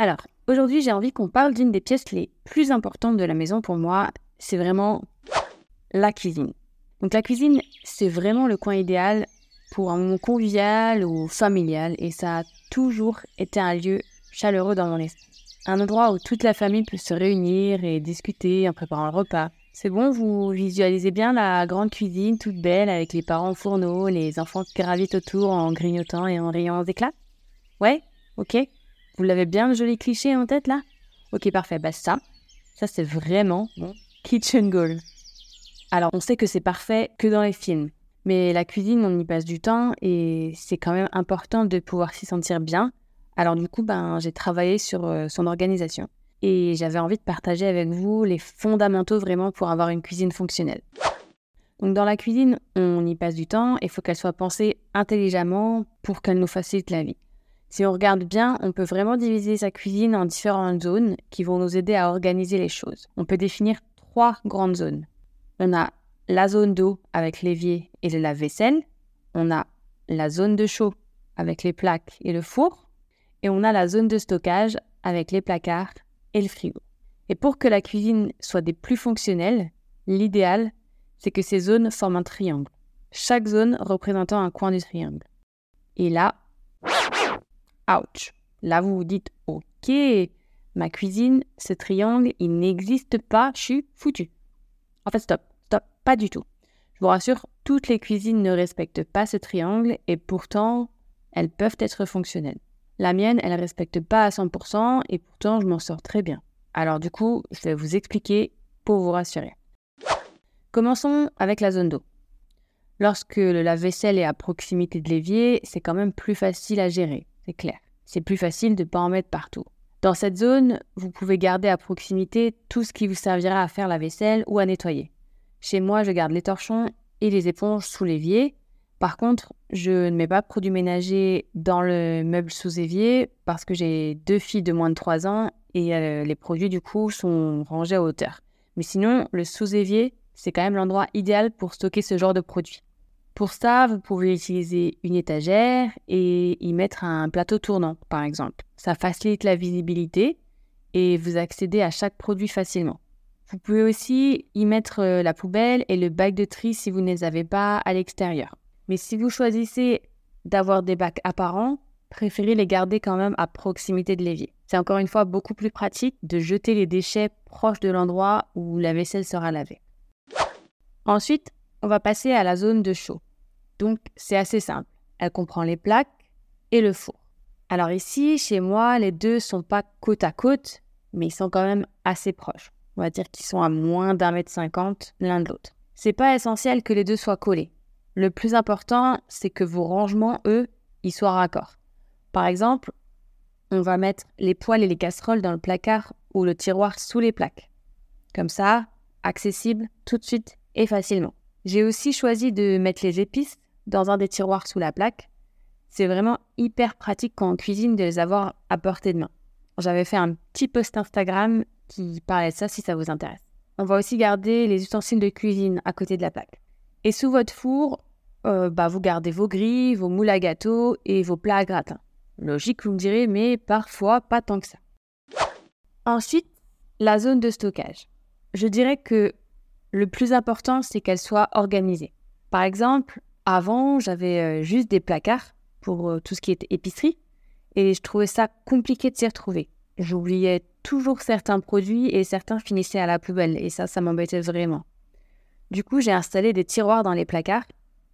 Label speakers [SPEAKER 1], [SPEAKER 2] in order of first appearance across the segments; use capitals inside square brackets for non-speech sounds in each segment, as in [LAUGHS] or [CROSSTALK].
[SPEAKER 1] Alors, aujourd'hui j'ai envie qu'on parle d'une des pièces les plus importantes de la maison pour moi, c'est vraiment la cuisine. Donc la cuisine, c'est vraiment le coin idéal pour un moment convivial ou familial et ça a toujours été un lieu chaleureux dans mon esprit. Un endroit où toute la famille peut se réunir et discuter en préparant le repas. C'est bon, vous visualisez bien la grande cuisine toute belle avec les parents au fourneau, les enfants qui gravitent autour en grignotant et en riant aux éclats? Ouais? Ok? Vous l'avez bien le joli cliché en tête là? Ok, parfait. Bah ça, ça c'est vraiment mon kitchen goal. Alors on sait que c'est parfait que dans les films, mais la cuisine on y passe du temps et c'est quand même important de pouvoir s'y sentir bien alors du coup, ben, j'ai travaillé sur euh, son organisation et j'avais envie de partager avec vous les fondamentaux vraiment pour avoir une cuisine fonctionnelle. Donc dans la cuisine, on y passe du temps et il faut qu'elle soit pensée intelligemment pour qu'elle nous facilite la vie. Si on regarde bien, on peut vraiment diviser sa cuisine en différentes zones qui vont nous aider à organiser les choses. On peut définir trois grandes zones. On a la zone d'eau avec l'évier et le lave-vaisselle. On a la zone de chaud avec les plaques et le four et on a la zone de stockage avec les placards et le frigo. Et pour que la cuisine soit des plus fonctionnelles, l'idéal, c'est que ces zones forment un triangle, chaque zone représentant un coin du triangle. Et là, ouch, là vous vous dites, ok, ma cuisine, ce triangle, il n'existe pas, je suis foutu. En fait, stop, stop, pas du tout. Je vous rassure, toutes les cuisines ne respectent pas ce triangle et pourtant, elles peuvent être fonctionnelles. La mienne, elle ne respecte pas à 100% et pourtant je m'en sors très bien. Alors du coup, je vais vous expliquer pour vous rassurer. Commençons avec la zone d'eau. Lorsque le lave-vaisselle est à proximité de l'évier, c'est quand même plus facile à gérer, c'est clair. C'est plus facile de ne pas en mettre partout. Dans cette zone, vous pouvez garder à proximité tout ce qui vous servira à faire la vaisselle ou à nettoyer. Chez moi, je garde les torchons et les éponges sous l'évier par contre, je ne mets pas de produits ménagers dans le meuble sous évier parce que j'ai deux filles de moins de 3 ans et euh, les produits du coup sont rangés à hauteur. Mais sinon, le sous évier, c'est quand même l'endroit idéal pour stocker ce genre de produits. Pour ça, vous pouvez utiliser une étagère et y mettre un plateau tournant, par exemple. Ça facilite la visibilité et vous accédez à chaque produit facilement. Vous pouvez aussi y mettre euh, la poubelle et le bac de tri si vous ne les avez pas à l'extérieur. Mais si vous choisissez d'avoir des bacs apparents, préférez les garder quand même à proximité de l'évier. C'est encore une fois beaucoup plus pratique de jeter les déchets proches de l'endroit où la vaisselle sera lavée. Ensuite, on va passer à la zone de chaud. Donc, c'est assez simple. Elle comprend les plaques et le four. Alors ici, chez moi, les deux sont pas côte à côte, mais ils sont quand même assez proches. On va dire qu'ils sont à moins d'un mètre cinquante l'un de l'autre. C'est pas essentiel que les deux soient collés. Le plus important, c'est que vos rangements, eux, ils soient raccords. Par exemple, on va mettre les poêles et les casseroles dans le placard ou le tiroir sous les plaques. Comme ça, accessible tout de suite et facilement. J'ai aussi choisi de mettre les épices dans un des tiroirs sous la plaque. C'est vraiment hyper pratique quand on cuisine de les avoir à portée de main. J'avais fait un petit post Instagram qui parlait de ça si ça vous intéresse. On va aussi garder les ustensiles de cuisine à côté de la plaque. Et sous votre four, euh, bah, vous gardez vos grilles, vos moules à gâteau et vos plats à gratin. Logique, vous me direz, mais parfois pas tant que ça. Ensuite, la zone de stockage. Je dirais que le plus important, c'est qu'elle soit organisée. Par exemple, avant, j'avais euh, juste des placards pour euh, tout ce qui était épicerie. et je trouvais ça compliqué de s'y retrouver. J'oubliais toujours certains produits et certains finissaient à la poubelle et ça, ça m'embêtait vraiment. Du coup, j'ai installé des tiroirs dans les placards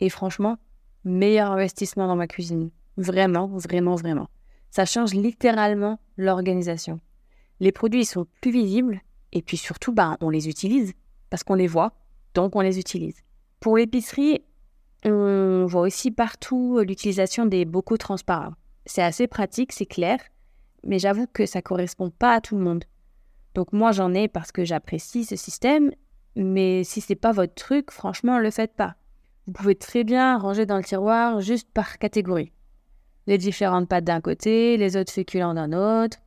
[SPEAKER 1] et franchement, meilleur investissement dans ma cuisine. Vraiment, vraiment, vraiment. Ça change littéralement l'organisation. Les produits sont plus visibles et puis surtout, bah, on les utilise parce qu'on les voit, donc on les utilise. Pour l'épicerie, on voit aussi partout l'utilisation des bocaux transparents. C'est assez pratique, c'est clair, mais j'avoue que ça correspond pas à tout le monde. Donc moi j'en ai parce que j'apprécie ce système, mais si c'est pas votre truc, franchement, le faites pas. Vous pouvez très bien ranger dans le tiroir juste par catégorie. Les différentes pâtes d'un côté, les autres féculents d'un autre.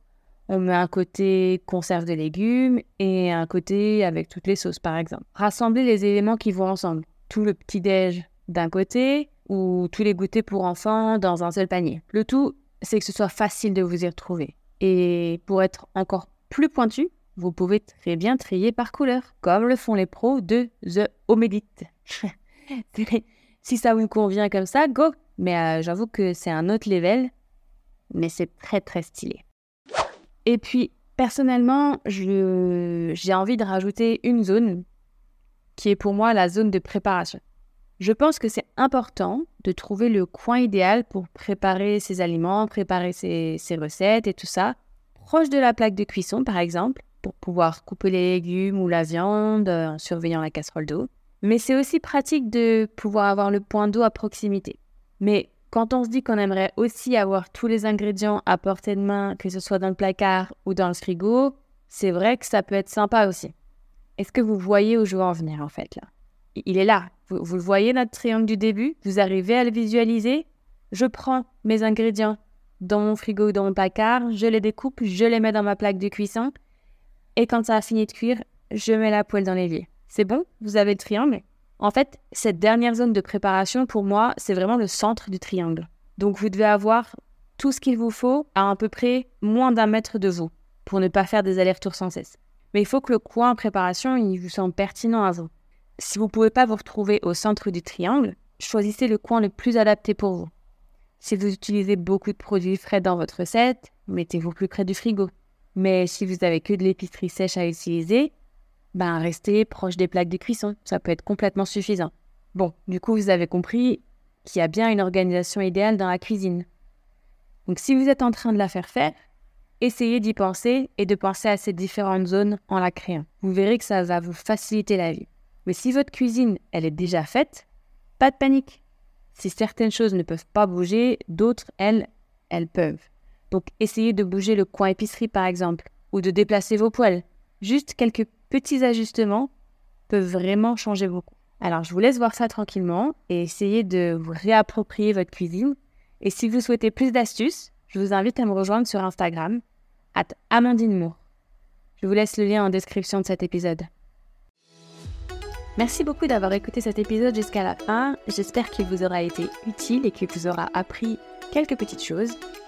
[SPEAKER 1] On met un côté conserve de légumes et un côté avec toutes les sauces par exemple. Rassemblez les éléments qui vont ensemble. Tout le petit-déj d'un côté ou tous les goûters pour enfants dans un seul panier. Le tout, c'est que ce soit facile de vous y retrouver. Et pour être encore plus pointu, vous pouvez très bien trier par couleur, comme le font les pros de The Omedit. [LAUGHS] si ça vous convient comme ça, go Mais euh, j'avoue que c'est un autre level, mais c'est très très stylé. Et puis, personnellement, j'ai envie de rajouter une zone qui est pour moi la zone de préparation. Je pense que c'est important de trouver le coin idéal pour préparer ses aliments, préparer ses, recettes et tout ça. Proche de la plaque de cuisson, par exemple, pour pouvoir couper les légumes ou la viande en surveillant la casserole d'eau. Mais c'est aussi pratique de pouvoir avoir le point d'eau à proximité. Mais quand on se dit qu'on aimerait aussi avoir tous les ingrédients à portée de main, que ce soit dans le placard ou dans le frigo, c'est vrai que ça peut être sympa aussi. Est-ce que vous voyez où je veux en venir en fait là? Il est là, vous, le voyez, notre triangle du début? Vous arrivez à le visualiser? Je prends mes ingrédients dans mon frigo ou dans mon placard, je les découpe, je les mets dans ma plaque de cuisson. Et quand ça a fini de cuire, je mets la poêle dans l'évier. C'est bon? Vous avez le triangle? En fait, cette dernière zone de préparation, pour moi, c'est vraiment le centre du triangle. Donc vous devez avoir tout ce qu'il vous faut à à peu près moins d'un mètre de vous pour ne pas faire des allers-retours sans cesse. Mais il faut que le coin en préparation, il vous semble pertinent à vous. Si vous ne pouvez pas vous retrouver au centre du triangle, choisissez le coin le plus adapté pour vous. Si vous utilisez beaucoup de produits frais dans votre recette, mettez-vous plus près du frigo. Mais si vous avez que de l'épicerie sèche à utiliser, ben restez proche des plaques de cuisson. Ça peut être complètement suffisant. Bon, du coup, vous avez compris qu'il y a bien une organisation idéale dans la cuisine. Donc si vous êtes en train de la faire faire, essayez d'y penser et de penser à ces différentes zones en la créant. Vous verrez que ça va vous faciliter la vie. Mais si votre cuisine, elle est déjà faite, pas de panique. Si certaines choses ne peuvent pas bouger, d'autres, elles, elles peuvent. Donc essayez de bouger le coin épicerie par exemple, ou de déplacer vos poêles. Juste quelques petits ajustements peuvent vraiment changer beaucoup. Alors je vous laisse voir ça tranquillement et essayer de vous réapproprier votre cuisine. Et si vous souhaitez plus d'astuces, je vous invite à me rejoindre sur Instagram, at Amandine Je vous laisse le lien en description de cet épisode. Merci beaucoup d'avoir écouté cet épisode jusqu'à la fin. J'espère qu'il vous aura été utile et qu'il vous aura appris quelques petites choses.